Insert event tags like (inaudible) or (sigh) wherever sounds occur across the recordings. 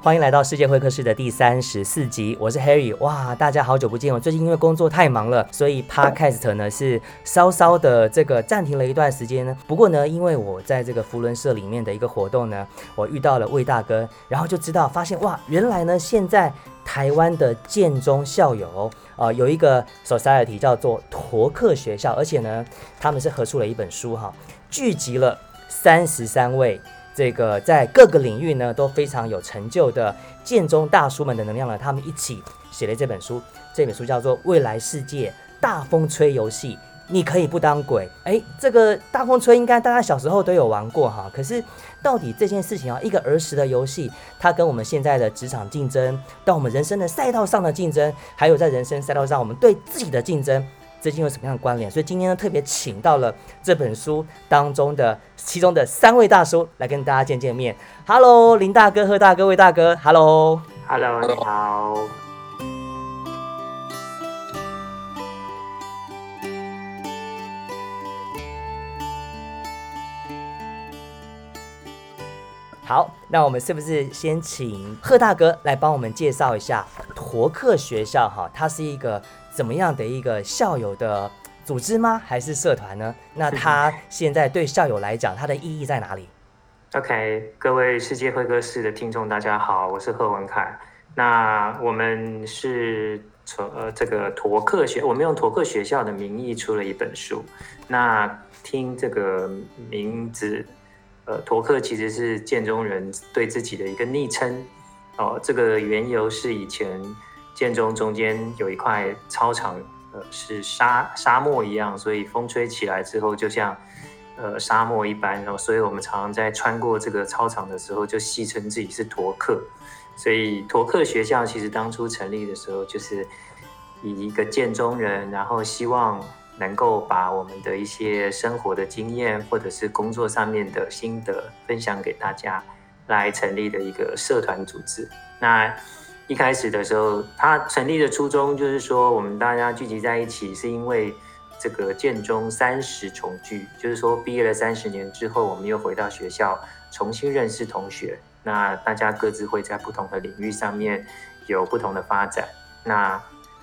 欢迎来到世界会客室的第三十四集，我是 Harry。哇，大家好久不见！我最近因为工作太忙了，所以 Podcast 呢是稍稍的这个暂停了一段时间呢。不过呢，因为我在这个福伦社里面的一个活动呢，我遇到了魏大哥，然后就知道发现哇，原来呢现在台湾的建中校友啊有一个 society 叫做驼克学校，而且呢他们是合出了一本书哈，聚集了三十三位。这个在各个领域呢都非常有成就的建中大叔们的能量呢，他们一起写了这本书。这本书叫做《未来世界大风吹游戏》，你可以不当鬼。哎，这个大风吹应该大家小时候都有玩过哈。可是到底这件事情啊，一个儿时的游戏，它跟我们现在的职场竞争，到我们人生的赛道上的竞争，还有在人生赛道上我们对自己的竞争。最近有什么样的关联？所以今天呢，特别请到了这本书当中的其中的三位大叔来跟大家见见面。Hello，林大哥、贺大哥、魏大哥。Hello，Hello，你好。好，那我们是不是先请贺大哥来帮我们介绍一下驼克学校？哈，它是一个。怎么样的一个校友的组织吗？还是社团呢？那他现在对校友来讲，它的意义在哪里？OK，各位世界会客室的听众，大家好，我是贺文凯。那我们是从呃这个驼克学，我们用驼克学校的名义出了一本书。那听这个名字，呃，驼克其实是建中人对自己的一个昵称哦。这个缘由是以前。建中中间有一块操场，呃，是沙沙漠一样，所以风吹起来之后，就像呃沙漠一般。然后，所以我们常常在穿过这个操场的时候，就戏称自己是驼克。所以，驼克学校其实当初成立的时候，就是以一个建中人，然后希望能够把我们的一些生活的经验，或者是工作上面的心得分享给大家，来成立的一个社团组织。那一开始的时候，它成立的初衷就是说，我们大家聚集在一起，是因为这个建中三十重聚，就是说毕业了三十年之后，我们又回到学校重新认识同学。那大家各自会在不同的领域上面有不同的发展。那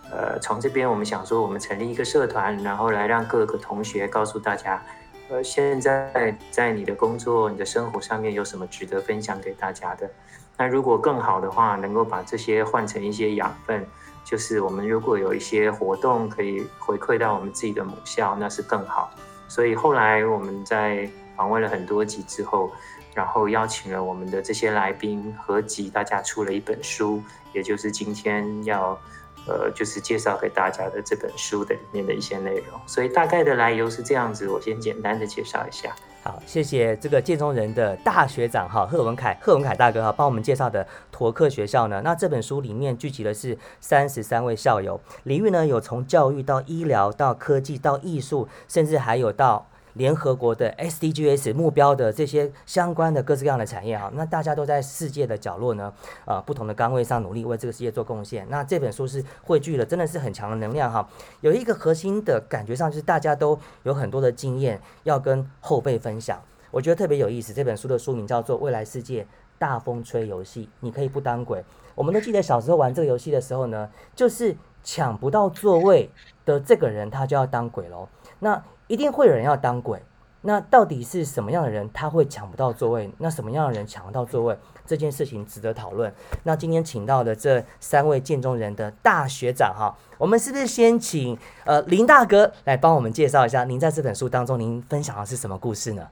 呃，从这边我们想说，我们成立一个社团，然后来让各个同学告诉大家，呃，现在在你的工作、你的生活上面有什么值得分享给大家的。那如果更好的话，能够把这些换成一些养分，就是我们如果有一些活动可以回馈到我们自己的母校，那是更好。所以后来我们在访问了很多集之后，然后邀请了我们的这些来宾合集，大家出了一本书，也就是今天要。呃，就是介绍给大家的这本书的里面的一些内容，所以大概的来由是这样子，我先简单的介绍一下。好，谢谢这个建中人的大学长哈，贺文凯，贺文凯大哥哈，帮我们介绍的驼克学校呢。那这本书里面聚集的是三十三位校友，领域呢有从教育到医疗到科技到艺术，甚至还有到。联合国的 SDGs 目标的这些相关的各式各样的产业哈，那大家都在世界的角落呢，呃，不同的岗位上努力为这个世界做贡献。那这本书是汇聚了真的是很强的能量哈，有一个核心的感觉上就是大家都有很多的经验要跟后辈分享，我觉得特别有意思。这本书的书名叫做《未来世界大风吹游戏》，你可以不当鬼。我们都记得小时候玩这个游戏的时候呢，就是抢不到座位的这个人他就要当鬼喽。那一定会有人要当鬼，那到底是什么样的人他会抢不到座位？那什么样的人抢得到座位？这件事情值得讨论。那今天请到的这三位建中人的大学长哈，我们是不是先请呃林大哥来帮我们介绍一下？您在这本书当中，您分享的是什么故事呢？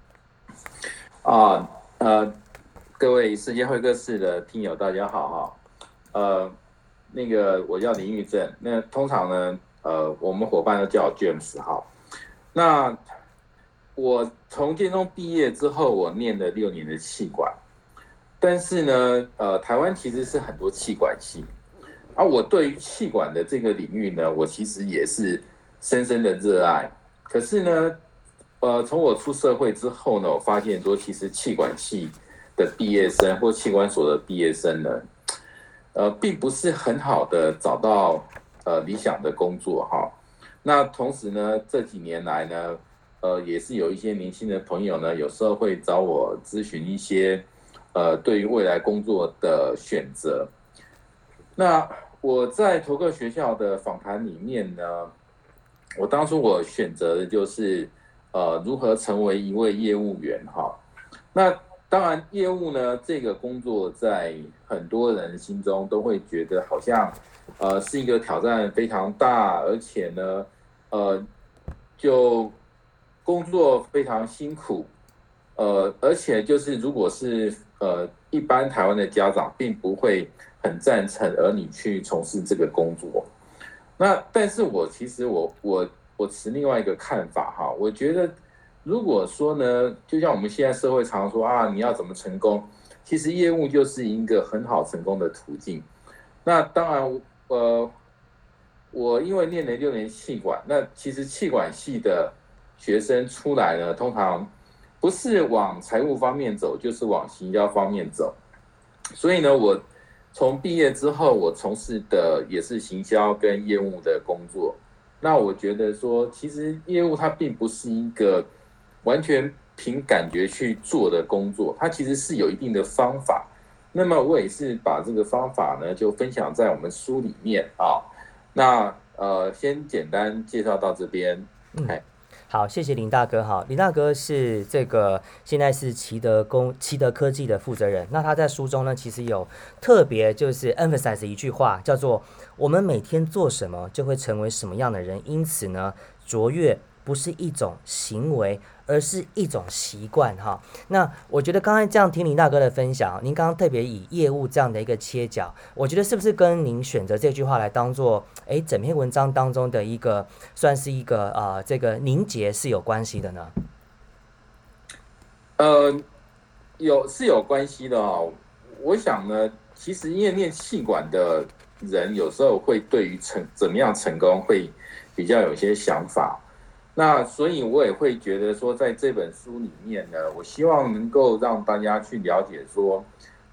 啊呃，各位世界会客室的听友大家好哈，呃，那个我叫林玉正，那通常呢呃我们伙伴都叫 James 哈。那我从建中毕业之后，我念了六年的气管，但是呢，呃，台湾其实是很多气管系，而我对于气管的这个领域呢，我其实也是深深的热爱。可是呢，呃，从我出社会之后呢，我发现说，其实气管系的毕业生或气管所的毕业生呢，呃，并不是很好的找到呃理想的工作哈。那同时呢，这几年来呢，呃，也是有一些年轻的朋友呢，有时候会找我咨询一些，呃对于未来工作的选择。那我在投个学校的访谈里面呢，我当初我选择的就是呃如何成为一位业务员哈。那当然业务呢这个工作在很多人心中都会觉得好像呃是一个挑战非常大，而且呢呃就工作非常辛苦，呃而且就是如果是呃一般台湾的家长并不会。很赞成儿女去从事这个工作，那但是我其实我我我持另外一个看法哈，我觉得如果说呢，就像我们现在社会常说啊，你要怎么成功，其实业务就是一个很好成功的途径。那当然，呃，我因为念了六年气管，那其实气管系的学生出来呢，通常不是往财务方面走，就是往行销方面走，所以呢，我。从毕业之后，我从事的也是行销跟业务的工作。那我觉得说，其实业务它并不是一个完全凭感觉去做的工作，它其实是有一定的方法。那么我也是把这个方法呢，就分享在我们书里面啊。那呃，先简单介绍到这边。嗯。好，谢谢林大哥。哈，林大哥是这个现在是奇德工奇德科技的负责人。那他在书中呢，其实有特别就是 emphasize 一句话，叫做“我们每天做什么，就会成为什么样的人”。因此呢，卓越。不是一种行为，而是一种习惯哈。那我觉得刚才这样听林大哥的分享，您刚刚特别以业务这样的一个切角，我觉得是不是跟您选择这句话来当做哎整篇文章当中的一个算是一个呃这个凝结是有关系的呢？呃，有是有关系的哦。我想呢，其实因为念气管的人有时候会对于成怎么样成功会比较有些想法。那所以，我也会觉得说，在这本书里面呢，我希望能够让大家去了解说，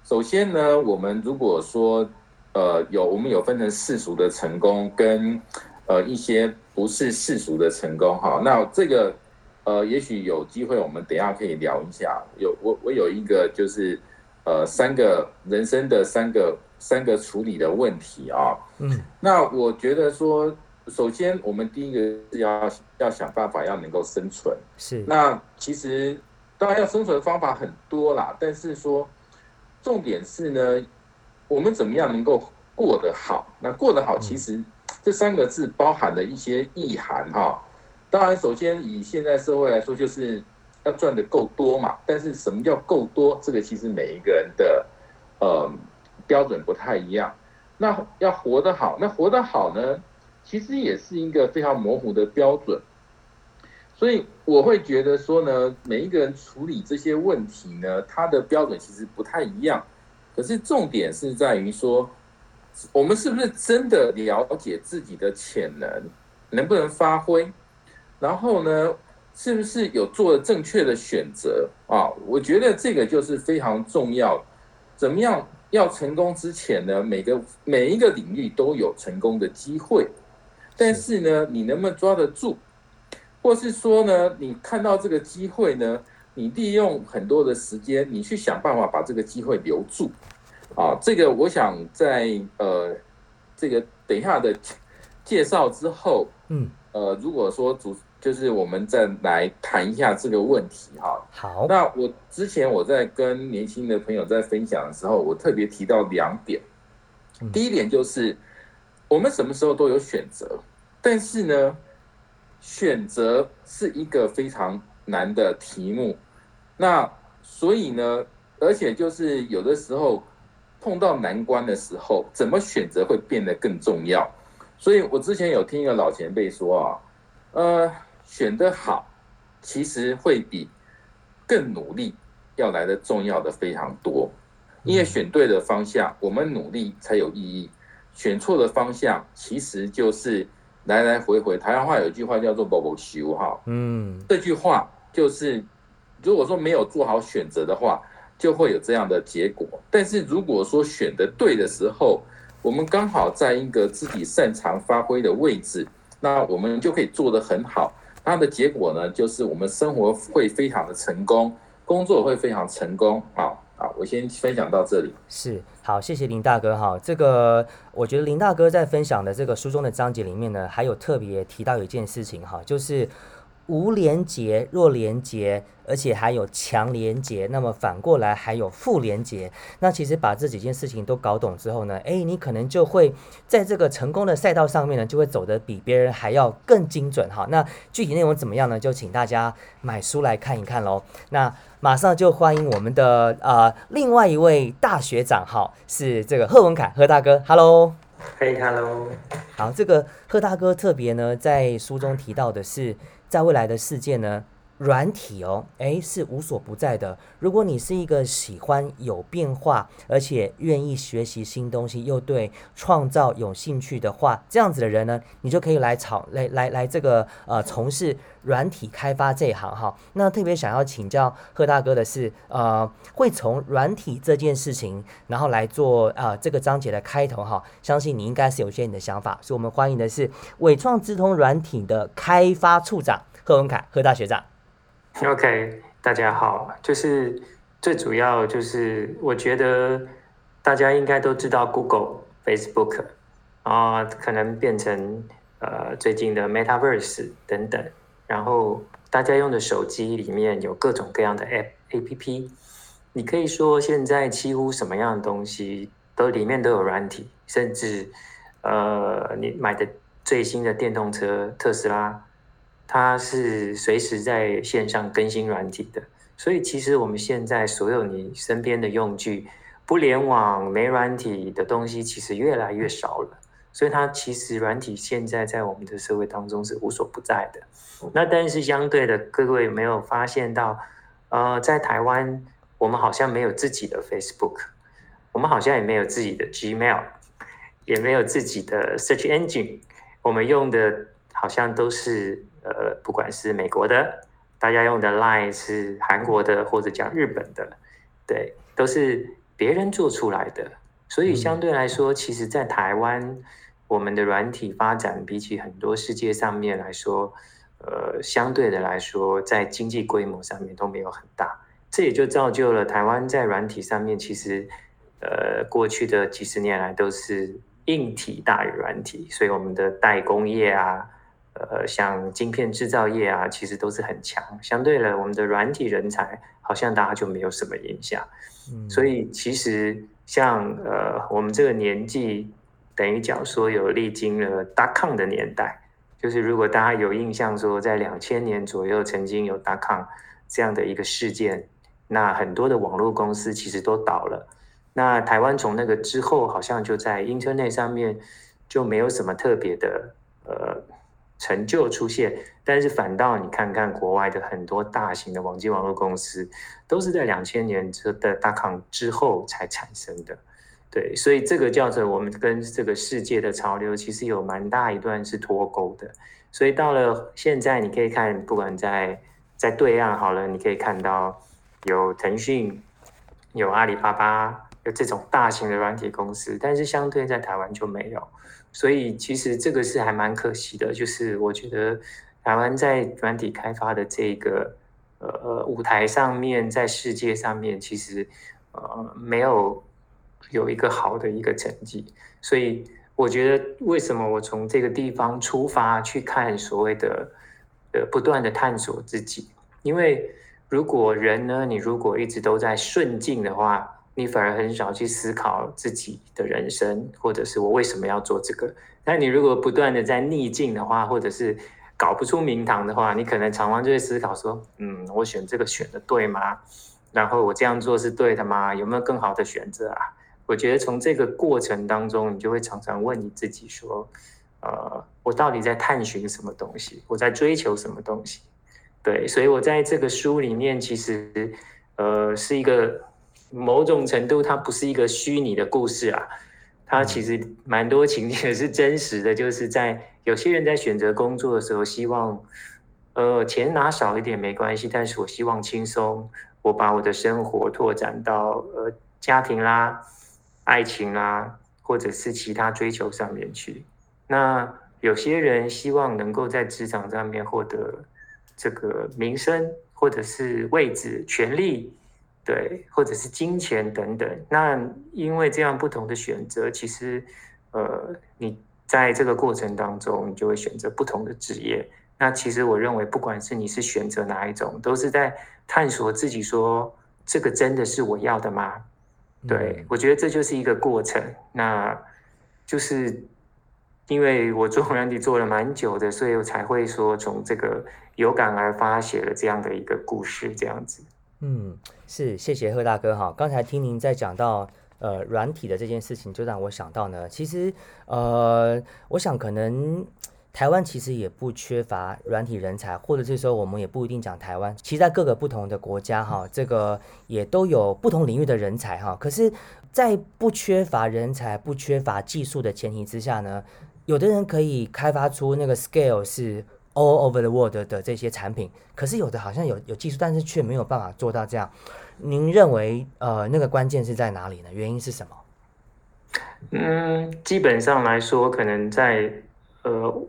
首先呢，我们如果说，呃，有我们有分成世俗的成功跟，呃，一些不是世俗的成功哈。那这个，呃，也许有机会我们等下可以聊一下。有我我有一个就是，呃，三个人生的三个三个处理的问题啊。嗯。那我觉得说。首先，我们第一个是要要想办法要能够生存。是。那其实当然要生存的方法很多啦，但是说重点是呢，我们怎么样能够过得好？那过得好，其实这三个字包含了一些意涵哈。当然，首先以现在社会来说，就是要赚的够多嘛。但是什么叫够多？这个其实每一个人的呃标准不太一样。那要活得好，那活得好呢？其实也是一个非常模糊的标准，所以我会觉得说呢，每一个人处理这些问题呢，他的标准其实不太一样。可是重点是在于说，我们是不是真的了解自己的潜能，能不能发挥？然后呢，是不是有做正确的选择啊？我觉得这个就是非常重要。怎么样要成功之前呢？每个每一个领域都有成功的机会。但是。呢，你能不能抓得住，或是说呢，你看到这个机会呢，你利用很多的时间，你去想办法把这个机会留住，啊，这个我想在呃这个等一下的介绍之后，嗯，呃，如果说主就是我们再来谈一下这个问题哈。好，那我之前我在跟年轻的朋友在分享的时候，我特别提到两点，第一点就是我们什么时候都有选择。但是呢，选择是一个非常难的题目。那所以呢，而且就是有的时候碰到难关的时候，怎么选择会变得更重要。所以我之前有听一个老前辈说啊，呃，选得好，其实会比更努力要来的重要的非常多。因为选对的方向，我们努力才有意义；选错的方向，其实就是。来来回回，台湾话有一句话叫做“波波修”哈，嗯，这句话就是，如果说没有做好选择的话，就会有这样的结果。但是如果说选的对的时候，我们刚好在一个自己擅长发挥的位置，那我们就可以做得很好。它的结果呢，就是我们生活会非常的成功，工作会非常成功啊。好，我先分享到这里。是，好，谢谢林大哥哈。这个我觉得林大哥在分享的这个书中的章节里面呢，还有特别提到一件事情哈，就是无连结、弱连结。而且还有强连结，那么反过来还有负连结。那其实把这几件事情都搞懂之后呢，哎，你可能就会在这个成功的赛道上面呢，就会走得比别人还要更精准哈。那具体内容怎么样呢？就请大家买书来看一看喽。那马上就欢迎我们的呃另外一位大学长哈，是这个贺文凯贺大哥，Hello，嘿，Hello，好，这个贺大哥特别呢在书中提到的是，在未来的世界呢。软体哦，诶，是无所不在的。如果你是一个喜欢有变化，而且愿意学习新东西，又对创造有兴趣的话，这样子的人呢，你就可以来炒来来来这个呃从事软体开发这一行哈。那特别想要请教贺大哥的是，呃，会从软体这件事情，然后来做啊这个章节的开头哈。相信你应该是有些你的想法，所以我们欢迎的是伟创智通软体的开发处长贺文凯贺大学长。OK，大家好，就是最主要就是我觉得大家应该都知道 Google、Facebook 啊，可能变成呃最近的 Metaverse 等等，然后大家用的手机里面有各种各样的 App、APP，你可以说现在几乎什么样的东西都里面都有软体，甚至呃你买的最新的电动车特斯拉。它是随时在线上更新软体的，所以其实我们现在所有你身边的用具，不联网没软体的东西，其实越来越少了。所以它其实软体现在在我们的社会当中是无所不在的。那但是相对的，各位有没有发现到，呃，在台湾我们好像没有自己的 Facebook，我们好像也没有自己的 Gmail，也没有自己的 Search Engine，我们用的好像都是。呃，不管是美国的，大家用的 Line 是韩国的，或者讲日本的，对，都是别人做出来的。所以相对来说，其实，在台湾，我们的软体发展比起很多世界上面来说，呃，相对的来说，在经济规模上面都没有很大。这也就造就了台湾在软体上面，其实，呃，过去的几十年来都是硬体大于软体，所以我们的代工业啊。呃，像晶片制造业啊，其实都是很强。相对了，我们的软体人才好像大家就没有什么影响。嗯，所以其实像呃，我们这个年纪，等于讲说有历经了大抗的年代。就是如果大家有印象，说在两千年左右曾经有大抗这样的一个事件，那很多的网络公司其实都倒了。那台湾从那个之后，好像就在 Internet 上面就没有什么特别的呃。成就出现，但是反倒你看看国外的很多大型的网际网络公司，都是在两千年之的大康之后才产生的，对，所以这个叫做我们跟这个世界的潮流其实有蛮大一段是脱钩的，所以到了现在你可以看，不管在在对岸好了，你可以看到有腾讯、有阿里巴巴，有这种大型的软体公司，但是相对在台湾就没有。所以其实这个是还蛮可惜的，就是我觉得台湾在软体开发的这个呃舞台上面，在世界上面其实呃没有有一个好的一个成绩。所以我觉得为什么我从这个地方出发去看所谓的呃不断的探索自己，因为如果人呢，你如果一直都在顺境的话。你反而很少去思考自己的人生，或者是我为什么要做这个。但你如果不断的在逆境的话，或者是搞不出名堂的话，你可能常常就会思考说：嗯，我选这个选的对吗？然后我这样做是对的吗？有没有更好的选择啊？我觉得从这个过程当中，你就会常常问你自己说：呃，我到底在探寻什么东西？我在追求什么东西？对，所以我在这个书里面，其实呃是一个。某种程度，它不是一个虚拟的故事啊，它其实蛮多情节是真实的。就是在有些人在选择工作的时候，希望，呃，钱拿少一点没关系，但是我希望轻松，我把我的生活拓展到呃家庭啦、爱情啦，或者是其他追求上面去。那有些人希望能够在职场上面获得这个名声，或者是位置、权力。对，或者是金钱等等。那因为这样不同的选择，其实呃，你在这个过程当中，你就会选择不同的职业。那其实我认为，不管是你是选择哪一种，都是在探索自己，说这个真的是我要的吗？对我觉得这就是一个过程。那就是因为我做软体做了蛮久的，所以我才会说从这个有感而发写了这样的一个故事，这样子。嗯，是，谢谢贺大哥哈。刚才听您在讲到呃软体的这件事情，就让我想到呢，其实呃，我想可能。台湾其实也不缺乏软体人才，或者是说我们也不一定讲台湾，其实在各个不同的国家哈，这个也都有不同领域的人才哈。可是，在不缺乏人才、不缺乏技术的前提之下呢，有的人可以开发出那个 scale 是 all over the world 的这些产品，可是有的好像有有技术，但是却没有办法做到这样。您认为呃那个关键是在哪里呢？原因是什么？嗯，基本上来说，可能在呃。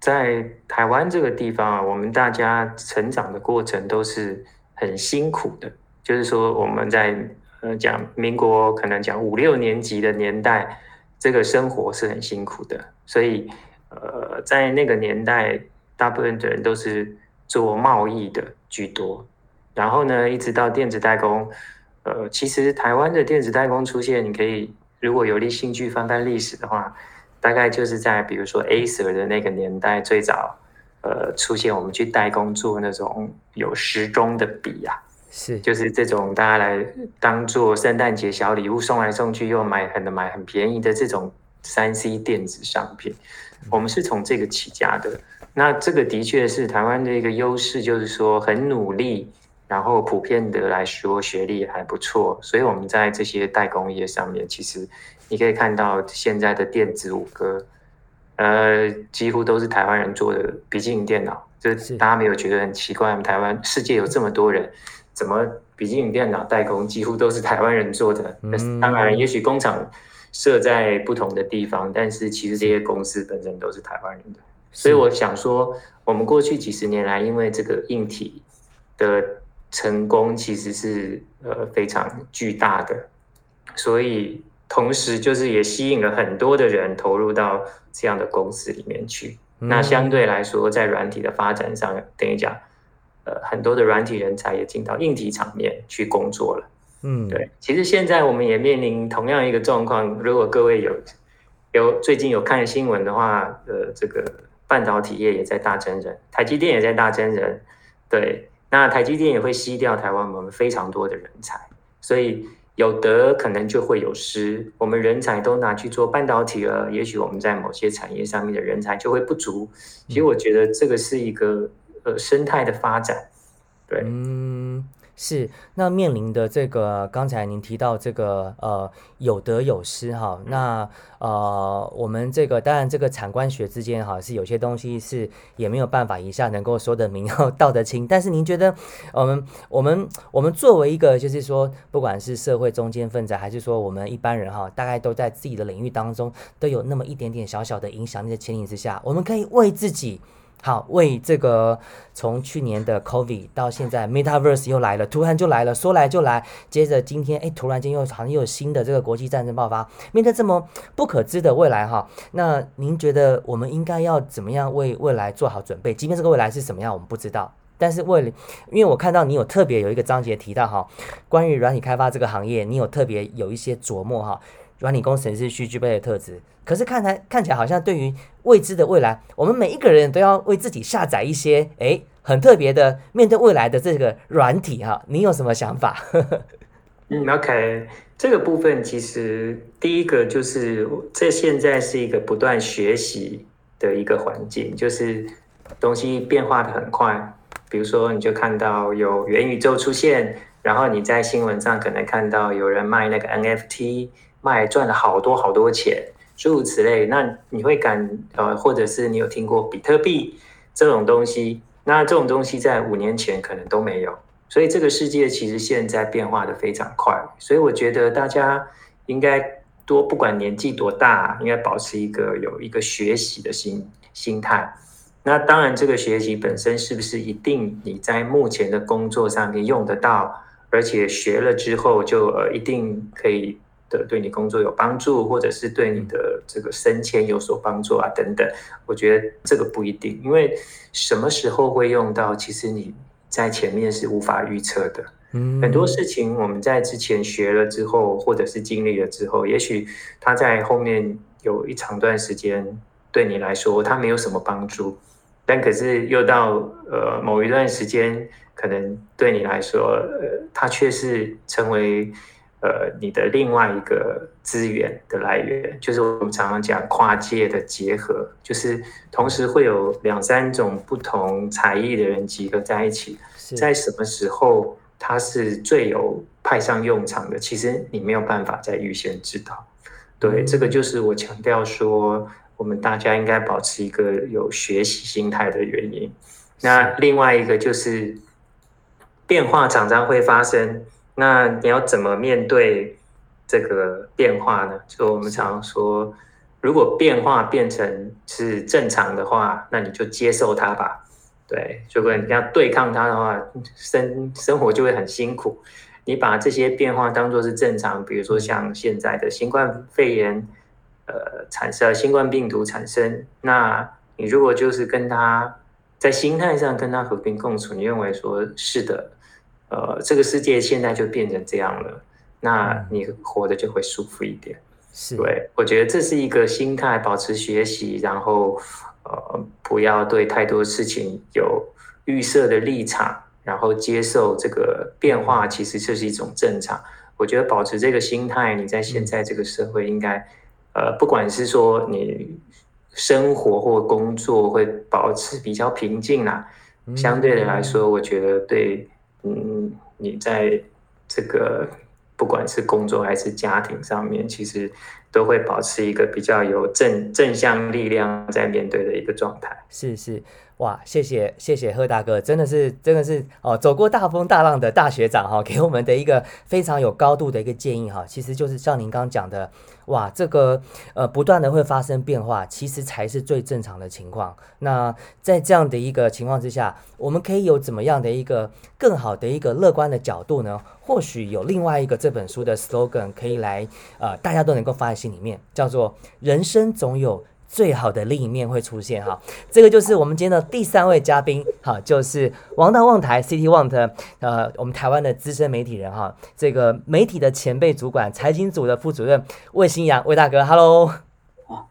在台湾这个地方啊，我们大家成长的过程都是很辛苦的。就是说，我们在呃讲民国，可能讲五六年级的年代，这个生活是很辛苦的。所以，呃，在那个年代，大部分的人都是做贸易的居多。然后呢，一直到电子代工，呃，其实台湾的电子代工出现，你可以如果有力兴趣翻翻历史的话。大概就是在比如说 Acer 的那个年代，最早呃出现我们去代工做那种有时钟的笔啊，是就是这种大家来当做圣诞节小礼物送来送去，又买很买很便宜的这种三 C 电子商品，我们是从这个起家的。那这个的确是台湾的一个优势，就是说很努力，然后普遍的来说学历还不错，所以我们在这些代工业上面其实。你可以看到现在的电子五哥，呃，几乎都是台湾人做的笔记本电脑，这大家没有觉得很奇怪吗？台湾世界有这么多人，怎么笔记本电脑代工几乎都是台湾人做的？当然，也许工厂设在不同的地方，但是其实这些公司本身都是台湾人的。所以我想说，我们过去几十年来，因为这个硬体的成功其实是呃非常巨大的，所以。同时，就是也吸引了很多的人投入到这样的公司里面去。那相对来说，在软体的发展上，等于讲，呃，很多的软体人才也进到硬体场面去工作了。嗯，对。其实现在我们也面临同样一个状况。如果各位有有最近有看新闻的话，呃，这个半导体业也在大增人，台积电也在大增人。对，那台积电也会吸掉台湾我们非常多的人才，所以。有得可能就会有失，我们人才都拿去做半导体了，也许我们在某些产业上面的人才就会不足。其实我觉得这个是一个呃生态的发展，对。是，那面临的这个，刚才您提到这个，呃，有得有失哈。那呃，我们这个当然这个产官学之间哈，是有些东西是也没有办法一下能够说得明，(laughs) 道得清。但是您觉得，我们我们我们作为一个，就是说，不管是社会中间分子，还是说我们一般人哈，大概都在自己的领域当中都有那么一点点小小的影响力的前提之下，我们可以为自己。好，为这个从去年的 COVID 到现在 Metaverse 又来了，突然就来了，说来就来。接着今天，哎，突然间又好像又有新的这个国际战争爆发。面对这么不可知的未来，哈，那您觉得我们应该要怎么样为未来做好准备？即便这个未来是什么样，我们不知道。但是为了，因为我看到你有特别有一个章节提到哈，关于软体开发这个行业，你有特别有一些琢磨哈。软体工程师需具备的特质，可是看来看起来好像对于未知的未来，我们每一个人都要为自己下载一些哎很特别的面对未来的这个软体哈，(laughs) 你有什么想法？嗯，OK，这个部分其实第一个就是这现在是一个不断学习的一个环境，就是东西变化的很快，比如说你就看到有元宇宙出现，然后你在新闻上可能看到有人卖那个 NFT。卖赚了好多好多钱，诸如此类。那你会感呃，或者是你有听过比特币这种东西？那这种东西在五年前可能都没有。所以这个世界其实现在变化的非常快。所以我觉得大家应该多，不管年纪多大，应该保持一个有一个学习的心心态。那当然，这个学习本身是不是一定你在目前的工作上面用得到？而且学了之后就呃一定可以的对你工作有帮助，或者是对你的这个升迁有所帮助啊等等。我觉得这个不一定，因为什么时候会用到，其实你在前面是无法预测的。嗯，很多事情我们在之前学了之后，或者是经历了之后，也许它在后面有一长段时间对你来说它没有什么帮助，但可是又到呃某一段时间，可能对你来说，呃，它却是成为呃你的另外一个资源的来源，就是我们常常讲跨界的结合，就是同时会有两三种不同才艺的人集合在一起，在什么时候？它是最有派上用场的，其实你没有办法在预先知道。对，这个就是我强调说，我们大家应该保持一个有学习心态的原因。那另外一个就是变化常常会发生，那你要怎么面对这个变化呢？就我们常说，如果变化变成是正常的话，那你就接受它吧。对，如果你要对抗它的话，生生活就会很辛苦。你把这些变化当做是正常，比如说像现在的新冠肺炎，呃，产生新冠病毒产生，那你如果就是跟它在心态上跟它和平共处，你认为说是的，呃，这个世界现在就变成这样了，那你活得就会舒服一点。是，对我觉得这是一个心态，保持学习，然后。呃，不要对太多事情有预设的立场，然后接受这个变化，其实这是一种正常。我觉得保持这个心态，你在现在这个社会应该，呃，不管是说你生活或工作会保持比较平静啦，相对的来说，我觉得对，嗯，你在这个。不管是工作还是家庭上面，其实都会保持一个比较有正正向力量在面对的一个状态。是是。哇，谢谢谢谢贺大哥，真的是真的是哦，走过大风大浪的大学长哈，给我们的一个非常有高度的一个建议哈，其实就是像您刚刚讲的，哇，这个呃不断的会发生变化，其实才是最正常的情况。那在这样的一个情况之下，我们可以有怎么样的一个更好的一个乐观的角度呢？或许有另外一个这本书的 slogan 可以来呃，大家都能够放在心里面，叫做“人生总有”。最好的另一面会出现哈，这个就是我们今天的第三位嘉宾哈，就是王大旺台 City Want 呃，我们台湾的资深媒体人哈，这个媒体的前辈主管，财经组的副主任魏新阳魏大哥，Hello，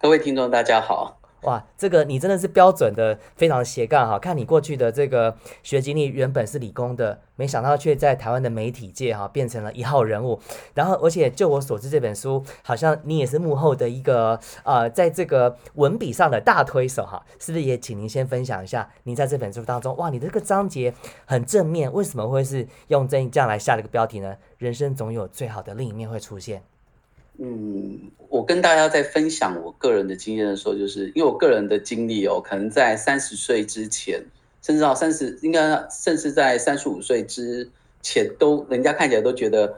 各位听众大家好。哇，这个你真的是标准的非常斜杠哈！看你过去的这个学经历，原本是理工的，没想到却在台湾的媒体界哈变成了一号人物。然后，而且就我所知，这本书好像你也是幕后的一个呃，在这个文笔上的大推手哈，是不是？也请您先分享一下，您在这本书当中，哇，你这个章节很正面，为什么会是用这这样来下了一个标题呢？人生总有最好的另一面会出现。嗯，我跟大家在分享我个人的经验的时候，就是因为我个人的经历哦，可能在三十岁之前，甚至到三十，应该甚至在三十五岁之前，都人家看起来都觉得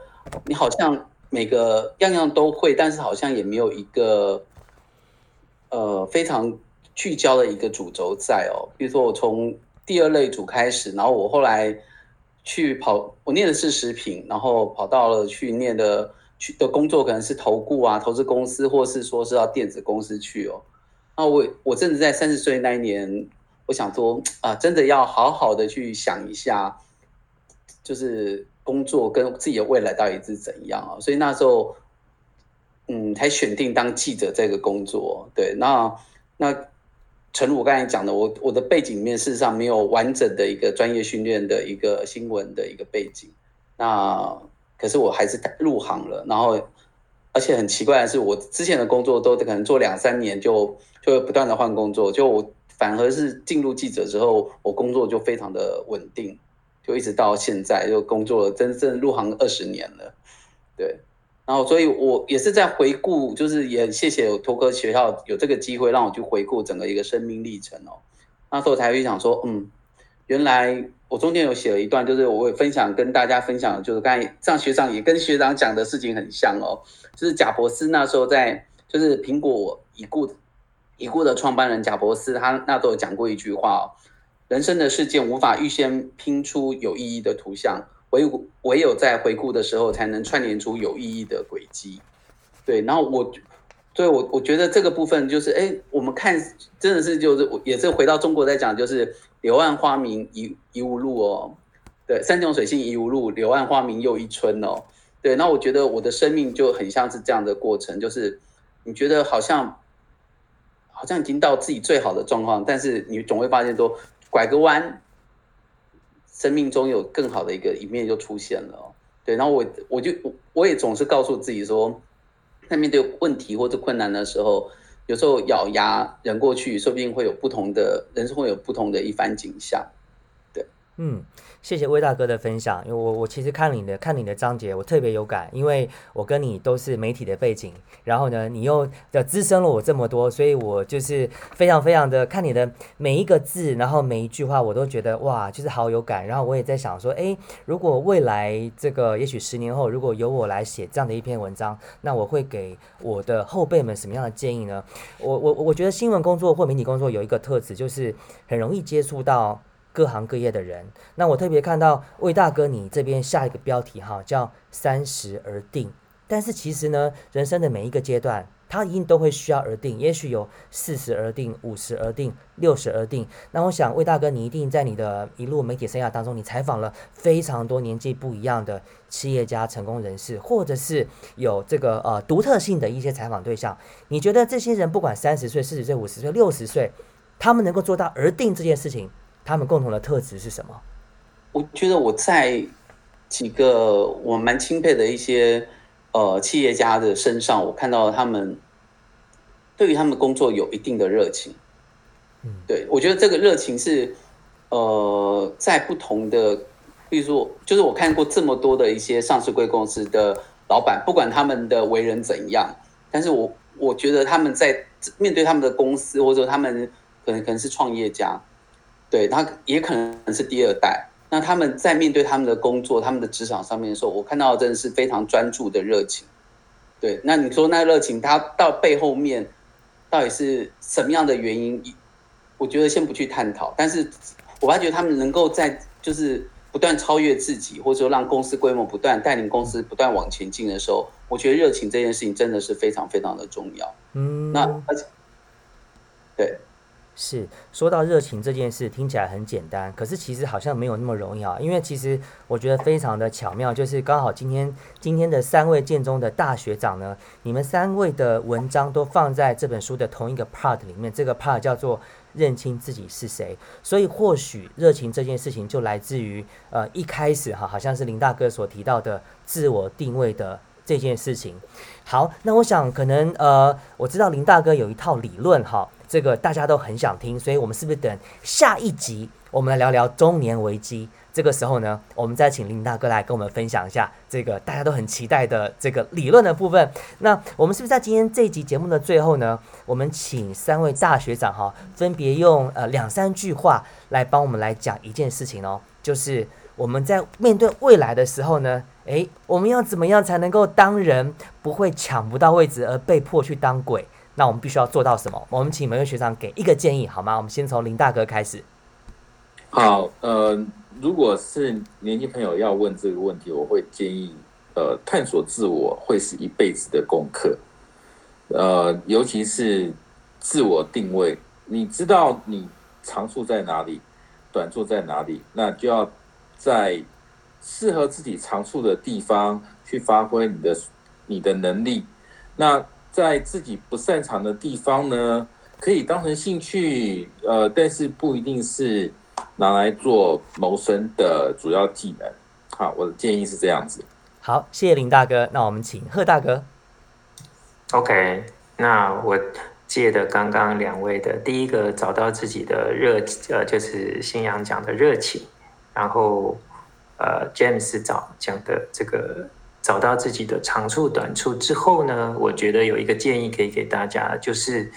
你好像每个样样都会，但是好像也没有一个呃非常聚焦的一个主轴在哦。比如说我从第二类组开始，然后我后来去跑，我念的是食品，然后跑到了去念的。去的工作可能是投顾啊，投资公司，或是说是到电子公司去哦。那我我真的在三十岁那一年，我想说啊，真的要好好的去想一下，就是工作跟自己的未来到底是怎样啊。所以那时候，嗯，才选定当记者这个工作。对，那那陈如我刚才讲的，我我的背景面事实上没有完整的一个专业训练的一个新闻的一个背景，那。可是我还是入行了，然后，而且很奇怪的是，我之前的工作都可能做两三年就就会不断的换工作，就我反而是进入记者之后，我工作就非常的稳定，就一直到现在就工作了真正入行二十年了，对，然后所以我也是在回顾，就是也谢谢有托科学校有这个机会让我去回顾整个一个生命历程哦，那时候才会想说，嗯，原来。我中间有写了一段，就是我会分享跟大家分享，就是刚才上学长也跟学长讲的事情很像哦，就是贾博斯那时候在，就是苹果已故已故的创办人贾博斯，他那都有讲过一句话哦，人生的事件无法预先拼出有意义的图像，唯唯有在回顾的时候，才能串联出有意义的轨迹。对，然后我，对我我觉得这个部分就是，哎，我们看真的是就是也是回到中国在讲，就是柳暗花明一一无路哦，对，山穷水尽疑无路，柳暗花明又一村哦。对，那我觉得我的生命就很像是这样的过程，就是你觉得好像好像已经到自己最好的状况，但是你总会发现说，拐个弯，生命中有更好的一个一面就出现了哦。对，然后我我就我也总是告诉自己说，在面对问题或者困难的时候，有时候咬牙忍过去，说不定会有不同的人生会有不同的一番景象。嗯。谢谢魏大哥的分享，因为我我其实看你的看你的章节，我特别有感，因为我跟你都是媒体的背景，然后呢，你又的滋生了我这么多，所以我就是非常非常的看你的每一个字，然后每一句话，我都觉得哇，就是好有感。然后我也在想说，哎，如果未来这个也许十年后，如果由我来写这样的一篇文章，那我会给我的后辈们什么样的建议呢？我我我觉得新闻工作或媒体工作有一个特质，就是很容易接触到。各行各业的人，那我特别看到魏大哥你这边下一个标题哈，叫三十而定。但是其实呢，人生的每一个阶段，他一定都会需要而定。也许有四十而定、五十而定、六十而定。那我想魏大哥，你一定在你的一路媒体生涯当中，你采访了非常多年纪不一样的企业家、成功人士，或者是有这个呃独特性的一些采访对象。你觉得这些人不管三十岁、四十岁、五十岁、六十岁，他们能够做到而定这件事情？他们共同的特质是什么？我觉得我在几个 (laughs) 我蛮钦佩的一些呃企业家的身上，我看到他们对于他们工作有一定的热情。嗯，对我觉得这个热情是呃在不同的，比如说，就是我看过这么多的一些上市贵公司的老板，不管他们的为人怎样，但是我我觉得他们在面对他们的公司，或者他们可能可能是创业家。对他也可能是第二代，那他们在面对他们的工作、他们的职场上面的时候，我看到真的是非常专注的热情。对，那你说那热情，他到背后面到底是什么样的原因？我觉得先不去探讨，但是我发觉他们能够在就是不断超越自己，或者说让公司规模不断带领公司不断往前进的时候，我觉得热情这件事情真的是非常非常的重要。嗯，那而且对。是说到热情这件事，听起来很简单，可是其实好像没有那么容易啊。因为其实我觉得非常的巧妙，就是刚好今天今天的三位建中的大学长呢，你们三位的文章都放在这本书的同一个 part 里面，这个 part 叫做认清自己是谁。所以或许热情这件事情就来自于呃一开始哈，好像是林大哥所提到的自我定位的这件事情。好，那我想可能呃，我知道林大哥有一套理论哈。这个大家都很想听，所以我们是不是等下一集我们来聊聊中年危机？这个时候呢，我们再请林大哥来跟我们分享一下这个大家都很期待的这个理论的部分。那我们是不是在今天这一集节目的最后呢，我们请三位大学长哈，分别用呃两三句话来帮我们来讲一件事情哦，就是我们在面对未来的时候呢，诶，我们要怎么样才能够当人不会抢不到位置而被迫去当鬼？那我们必须要做到什么？我们请每位学长给一个建议好吗？我们先从林大哥开始。好，呃，如果是年轻朋友要问这个问题，我会建议，呃，探索自我会是一辈子的功课，呃，尤其是自我定位，你知道你长处在哪里，短处在哪里，那就要在适合自己长处的地方去发挥你的你的能力，那。在自己不擅长的地方呢，可以当成兴趣，呃，但是不一定是拿来做谋生的主要技能。好，我的建议是这样子。好，谢谢林大哥。那我们请贺大哥。OK，那我借的刚刚两位的第一个，找到自己的热，呃，就是新阳讲的热情，然后呃，James 找讲的这个。找到自己的长处短处之后呢，我觉得有一个建议可以给大家，就是，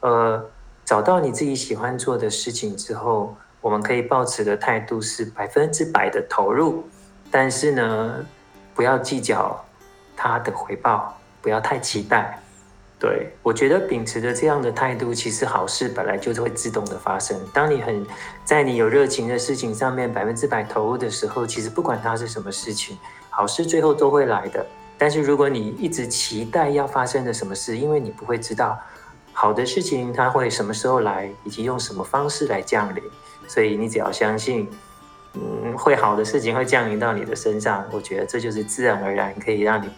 呃，找到你自己喜欢做的事情之后，我们可以保持的态度是百分之百的投入，但是呢，不要计较它的回报，不要太期待，对，我觉得秉持着这样的态度，其实好事本来就是会自动的发生。当你很在你有热情的事情上面百分之百投入的时候，其实不管它是什么事情，好事最后都会来的。但是如果你一直期待要发生的什么事，因为你不会知道好的事情它会什么时候来，以及用什么方式来降临，所以你只要相信，嗯，会好的事情会降临到你的身上。我觉得这就是自然而然可以让你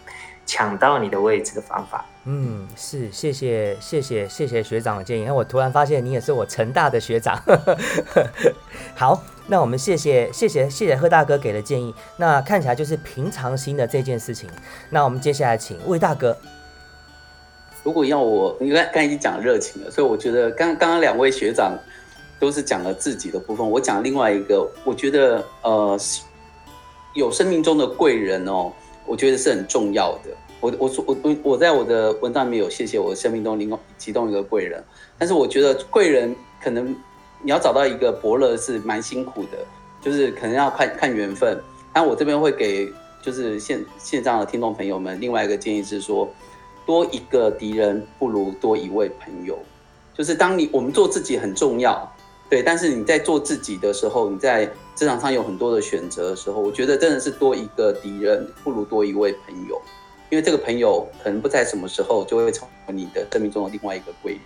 抢到你的位置的方法。嗯，是，谢谢，谢谢，谢谢学长的建议。那我突然发现你也是我成大的学长。(laughs) 好，那我们谢谢，谢谢，谢谢贺大哥给的建议。那看起来就是平常心的这件事情。那我们接下来请魏大哥。如果要我，因为刚才已经讲热情了，所以我觉得刚刚刚两位学长都是讲了自己的部分，我讲另外一个，我觉得呃，有生命中的贵人哦，我觉得是很重要的。我我说我我我在我的文章里面有谢谢我生命中另其中一个贵人，但是我觉得贵人可能你要找到一个伯乐是蛮辛苦的，就是可能要看看缘分。但我这边会给就是线线上的听众朋友们另外一个建议是说，多一个敌人不如多一位朋友。就是当你我们做自己很重要，对，但是你在做自己的时候，你在职场上有很多的选择的时候，我觉得真的是多一个敌人不如多一位朋友。因为这个朋友可能不在什么时候就会成为你的生命中的另外一个贵人。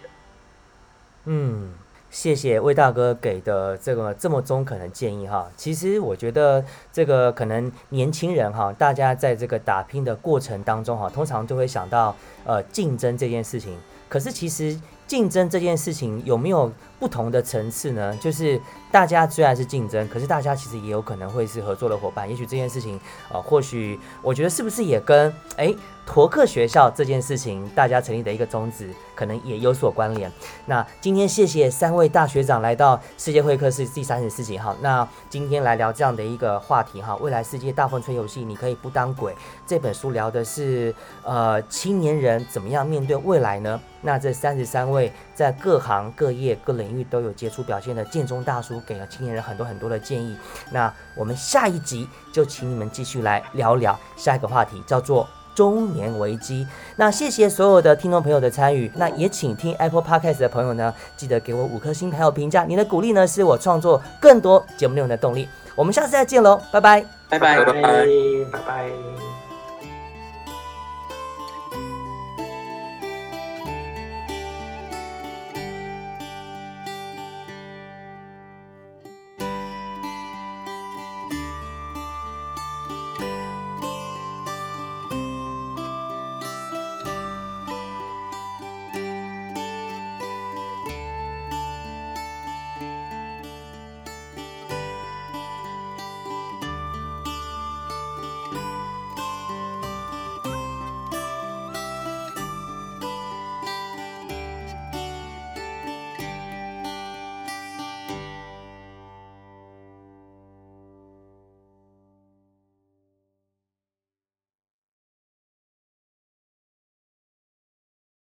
嗯，谢谢魏大哥给的这个这么中肯的建议哈。其实我觉得这个可能年轻人哈，大家在这个打拼的过程当中哈，通常都会想到呃竞争这件事情。可是其实竞争这件事情有没有不同的层次呢？就是大家虽然是竞争，可是大家其实也有可能会是合作的伙伴。也许这件事情啊，或许我觉得是不是也跟哎。驼克学校这件事情，大家成立的一个宗旨，可能也有所关联。那今天谢谢三位大学长来到世界会客室第三十四集哈。那今天来聊这样的一个话题哈，未来世界大风吹游戏，你可以不当鬼。这本书聊的是呃青年人怎么样面对未来呢？那这三十三位在各行各业各领领域都有杰出表现的建中大叔，给了青年人很多很多的建议。那我们下一集就请你们继续来聊聊下一个话题，叫做。中年危机，那谢谢所有的听众朋友的参与，那也请听 Apple Podcast 的朋友呢，记得给我五颗星还有评价，你的鼓励呢是我创作更多节目内容的动力。我们下次再见喽，拜拜，拜拜，拜拜，拜拜。